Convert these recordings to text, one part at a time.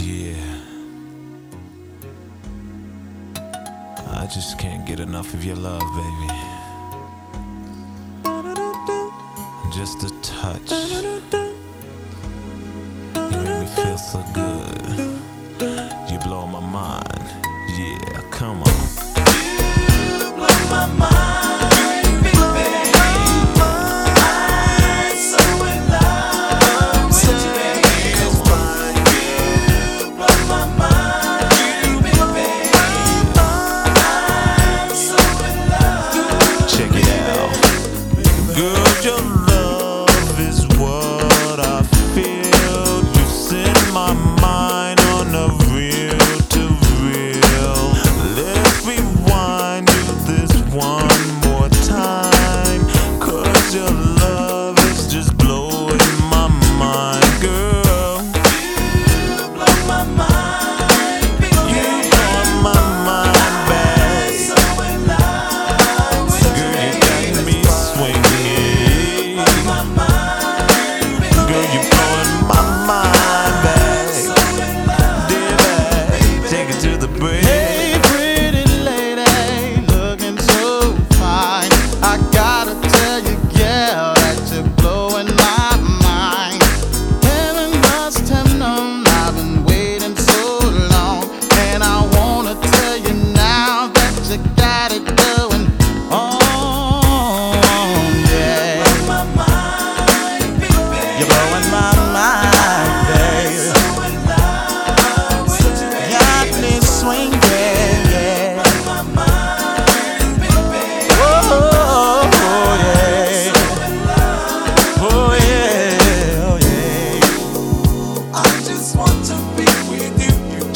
Yeah. I just can't get enough of your love, baby. Just a touch. You make me feel so good.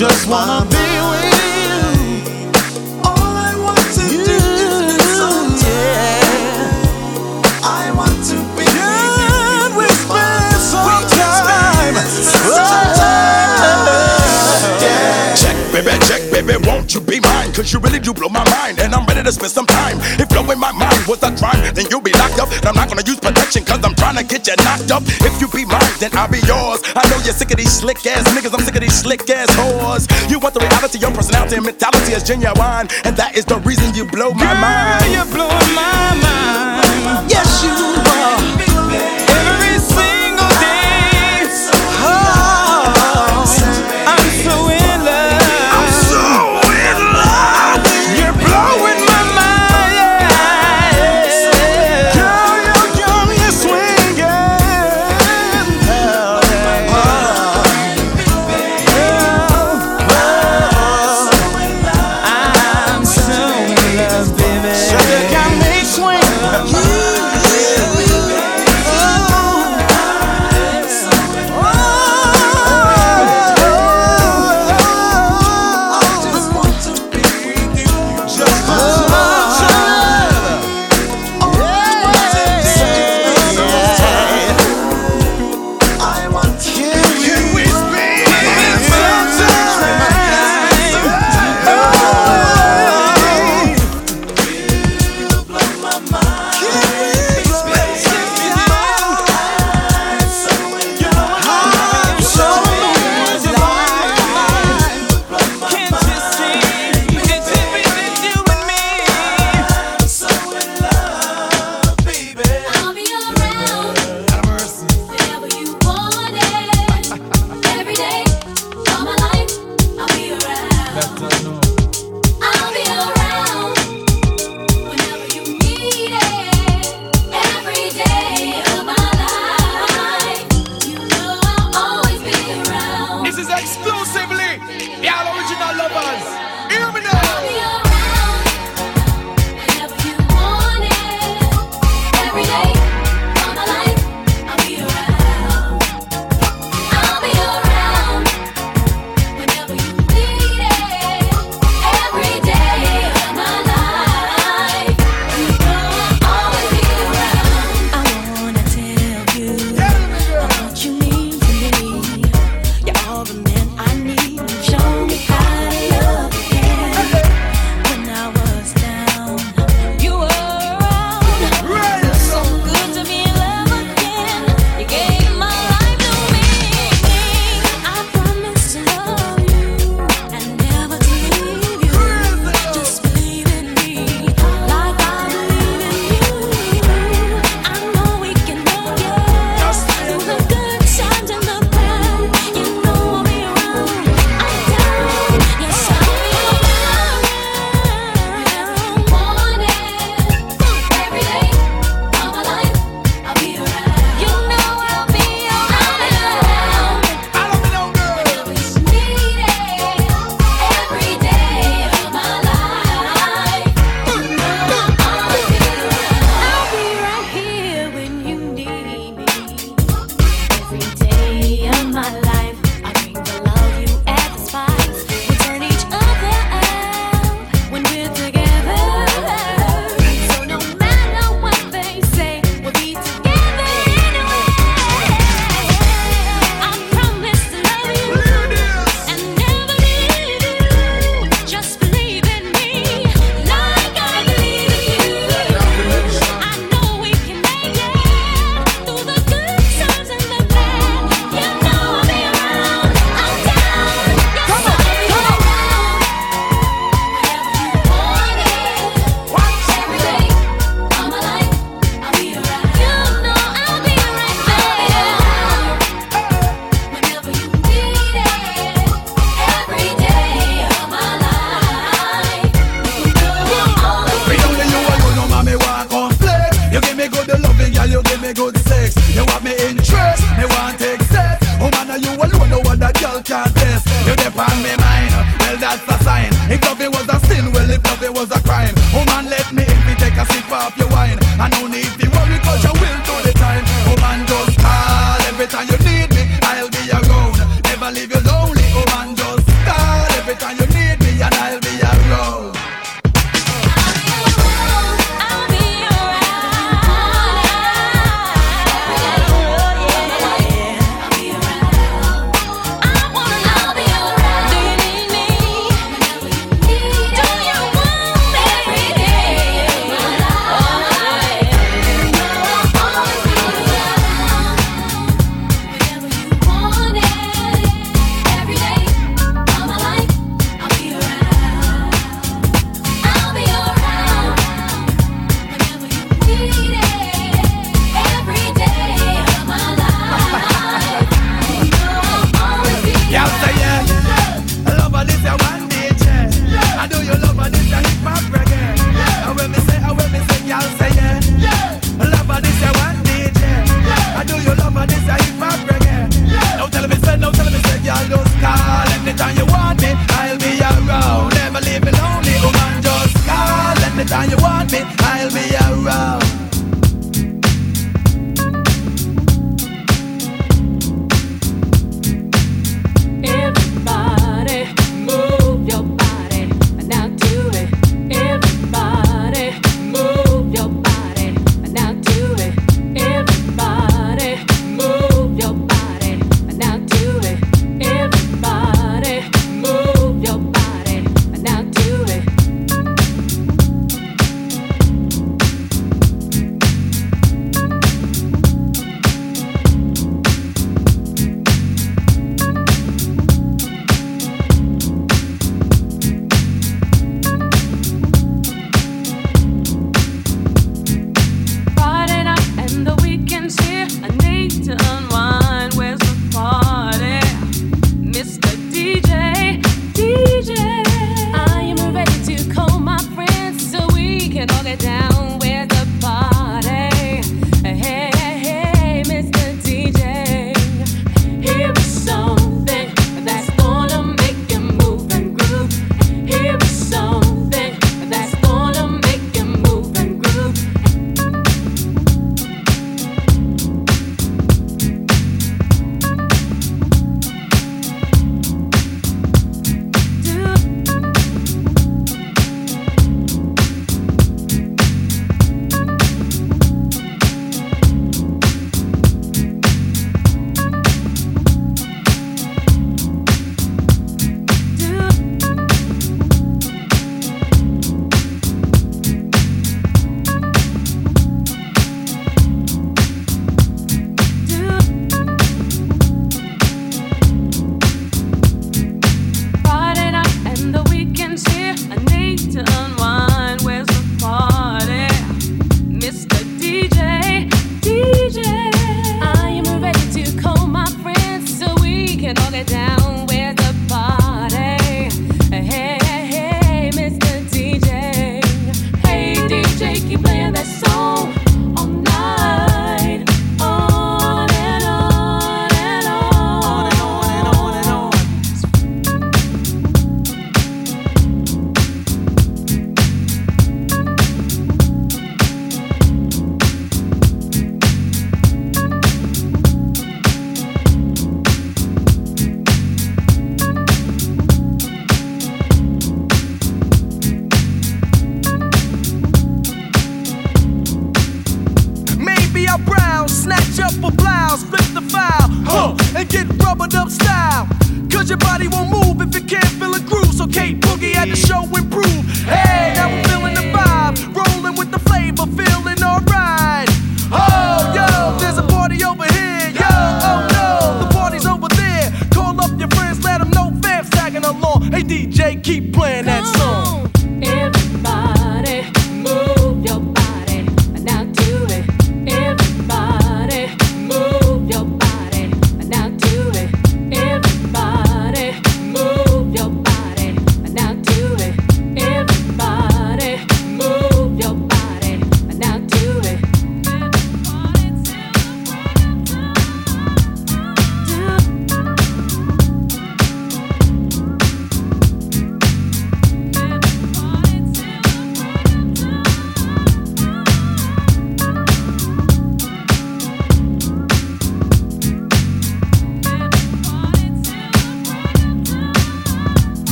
Just wanna be with you be mine? Cause you really do blow my mind, and I'm ready to spend some time. If blowing my mind was a crime, then you'll be locked up. And I'm not gonna use protection, cause I'm trying to get you knocked up. If you be mine, then I'll be yours. I know you're sick of these slick ass niggas, I'm sick of these slick ass whores. You want the reality, your personality and mentality is genuine, and that is the reason you blow my mind. You're blowing my mind. Yes, you are.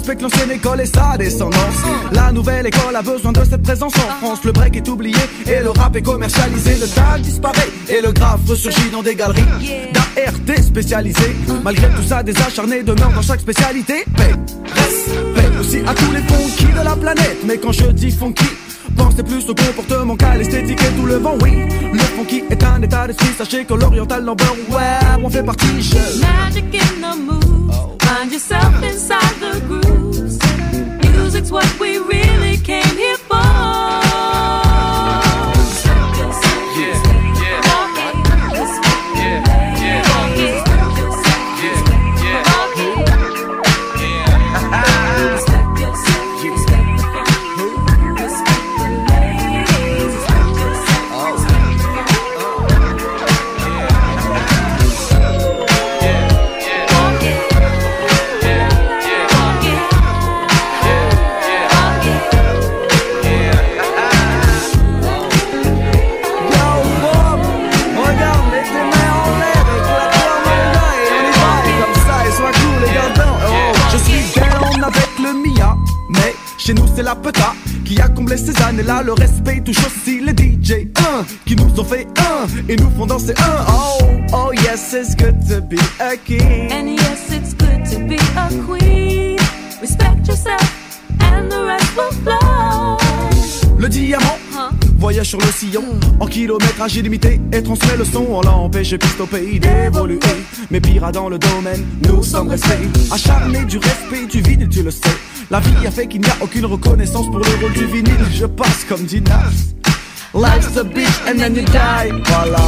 Respecte l'ancienne école et sa descendance. La nouvelle école a besoin de cette présence en France. Le break est oublié et le rap est commercialisé. Le tag disparaît et le graphe ressurgit dans des galeries d'ART spécialisées. Malgré tout ça, des acharnés demeurent dans chaque spécialité. Paix, respect aussi à tous les funky de la planète. Mais quand je dis funky, Pensez plus au comportement qu'à l'esthétique et tout le vent, oui. Le funky est un état d'esprit, sachez que l'oriental number, ouais, on fait partie. Je... Magic in the moves. Find yourself inside the grooves. Music's what we really came here for. Chez nous c'est la peta qui a comblé ces années-là. Le respect touche aussi les DJ, un, qui nous ont fait un, et nous font danser un. Oh, oh yes, it's good to be a king. And yes, it's good to be a queen. Respect yourself, and the rest will flow. Le diamant Huh? Voyage sur le sillon en kilométrage illimité et transmet le son. On l'empêche piste au pays d'évoluer. Mais pire dans le domaine, nous sommes restés acharnés du respect du vinyle, tu le sais. La vie a fait qu'il n'y a aucune reconnaissance pour le rôle du vinyle. Je passe comme dit Nas. Life's a bitch and then you die. Voilà.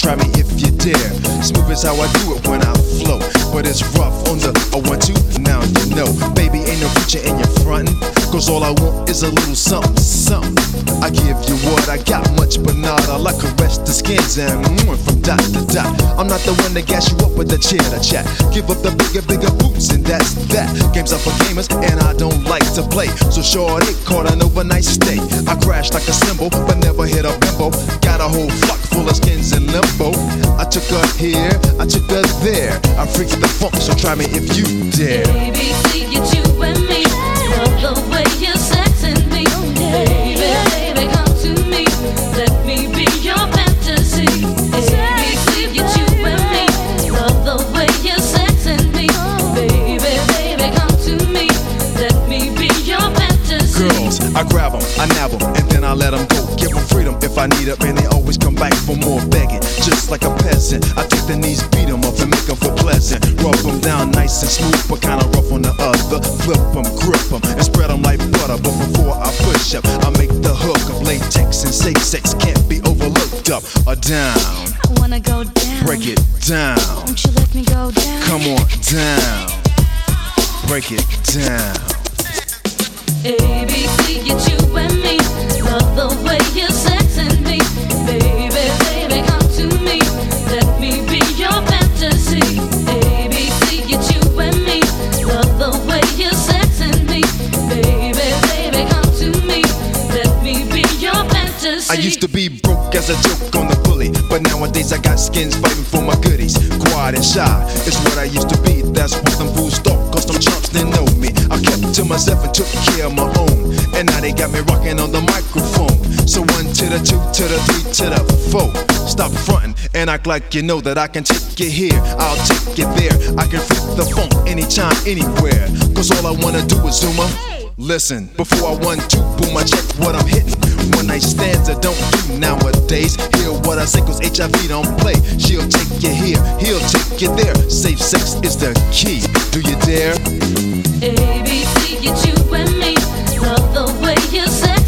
Try me if you dare. Smooth is how I do it when I flow. But it's rough on the a one two. Now you know, baby, ain't no preacher in your front. Cause all I want is a little something, something. I give you what I got, much but not all. I caress the skins and mm, from dot to dot. I'm not the one to gas you up with chair to chat. Give up the bigger, bigger boots, and that's that. Games are for gamers, and I don't like to play. So short, it caught an overnight stay. I crashed like a cymbal, but never hit a bimbo. Got a whole flock full of skins in limbo. I took her here, I took her there. I freaked the funk, so try me if you dare. Baby, see you, you I grab them, I nab them, and then I let them go. Give them freedom if I need it, and they always come back for more begging. Just like a peasant, I take the knees, beat them up, and make them feel pleasant. Rub them down nice and smooth, but kinda rough on the other. Flip them, grip them, and spread them like butter. But before I push up, I make the hook of latex and safe sex. Can't be overlooked up or down. I wanna go down. Break it down. Won't you let me go down? Come on down. Break it down. A, B, C, get you and me. Love the way you're sexing me. I used to be broke as a joke on the bully, but nowadays I got skins fighting for my goodies. Quiet and shy is what I used to be. That's what them fools thought, cause them chumps didn't know me. I kept to myself and took care of my own. And now they got me rocking on the microphone. So one to the two, to the three, to the four. Stop fronting and act like you know that I can take you here. I'll take you there. I can flip the funk anytime, anywhere. Cause all I wanna do is zoom up. Listen, before I one two boom, I check what I'm hitting. One night stands I don't do nowadays. Hear what I say, cause HIV don't play. She'll take you here, he'll take you there. Safe sex is the key. Do you dare? A, B, C, get you and me. Love the way you're sexing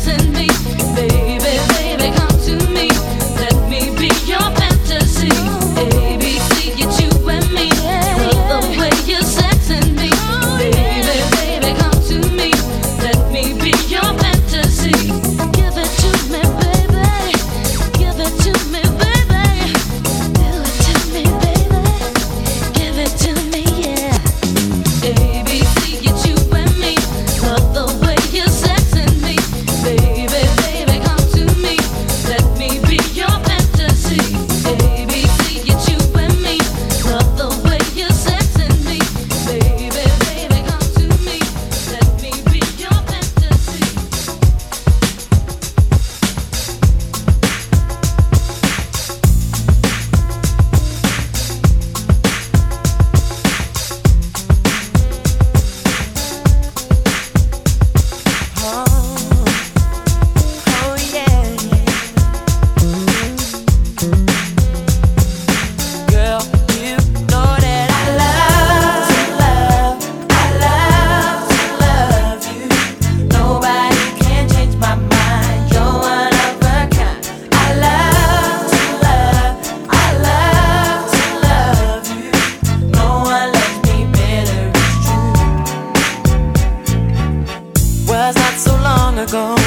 long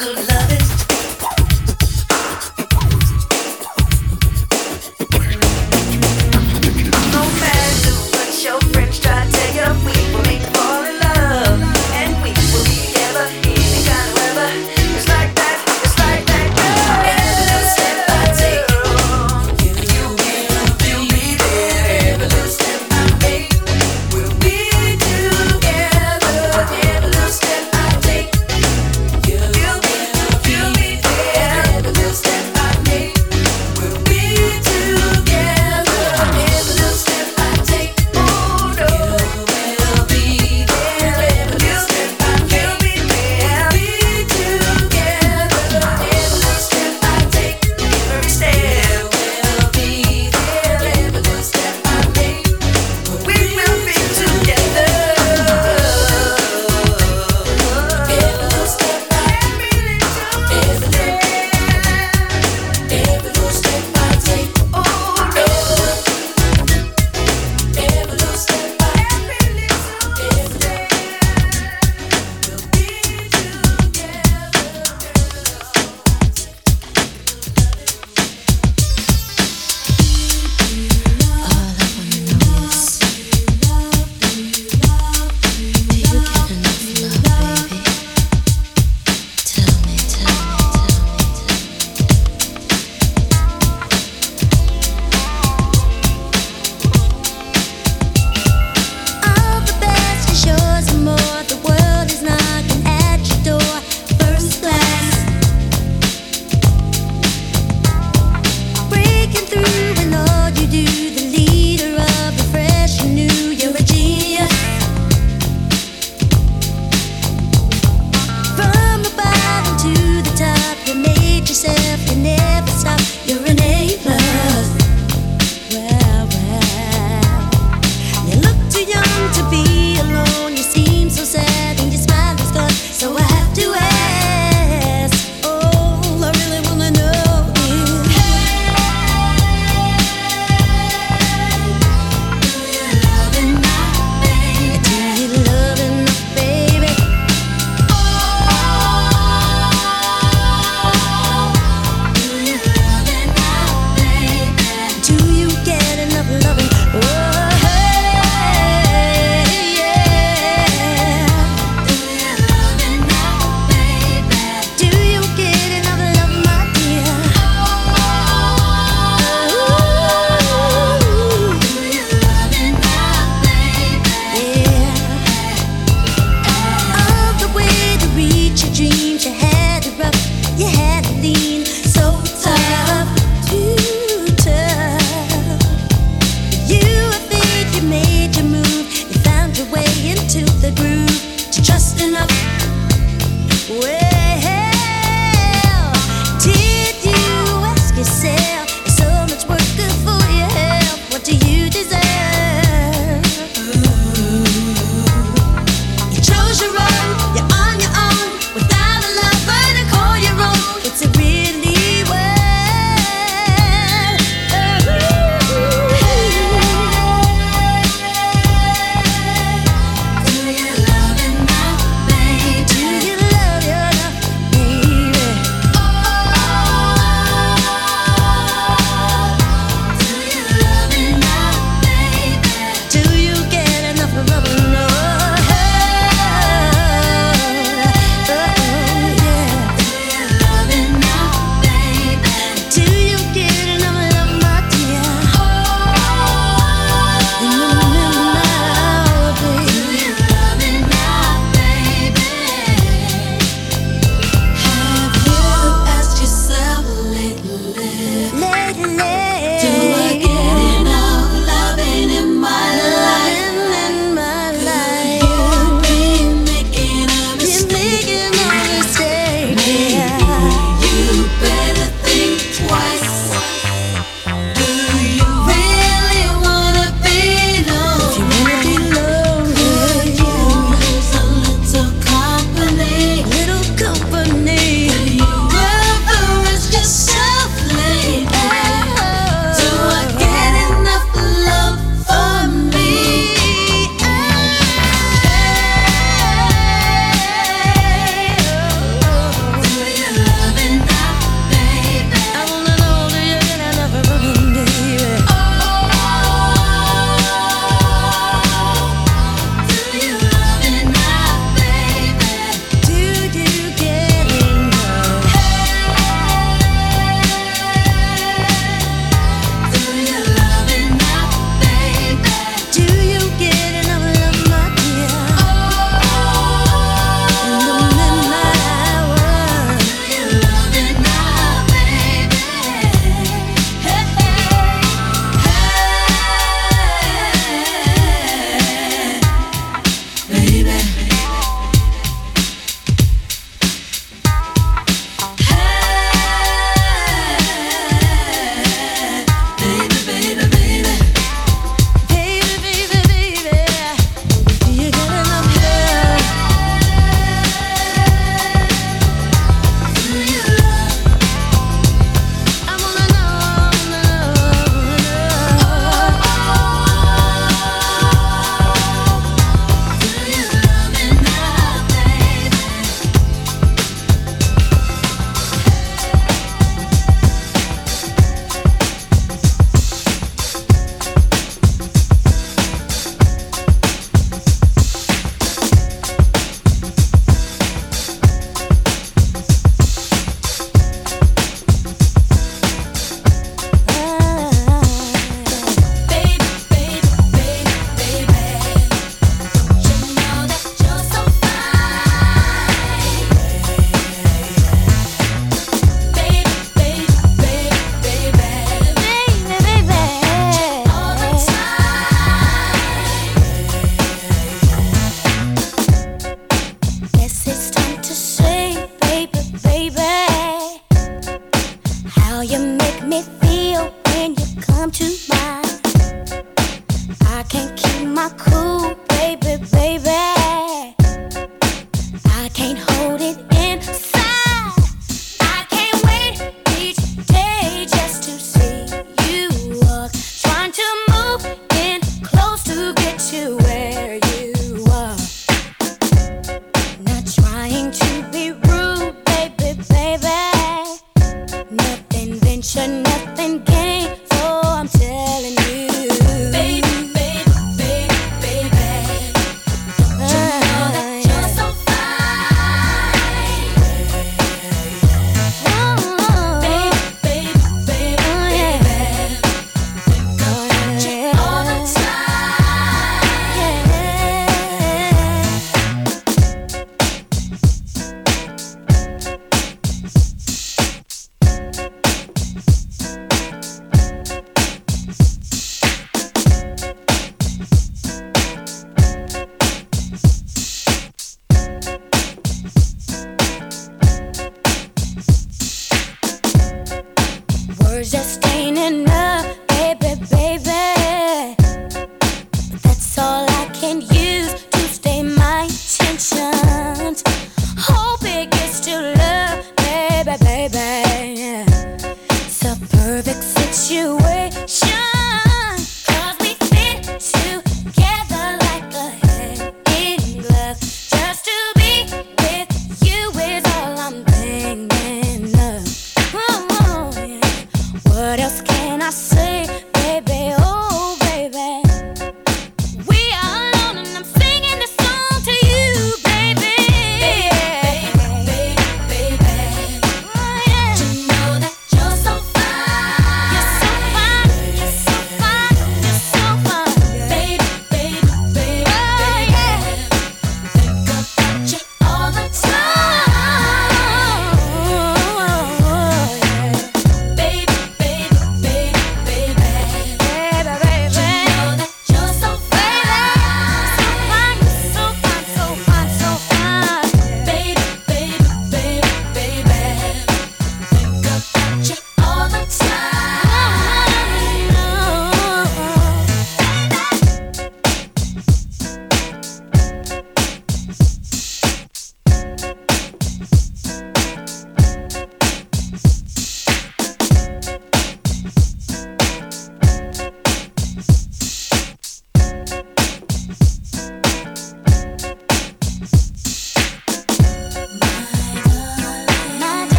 good love.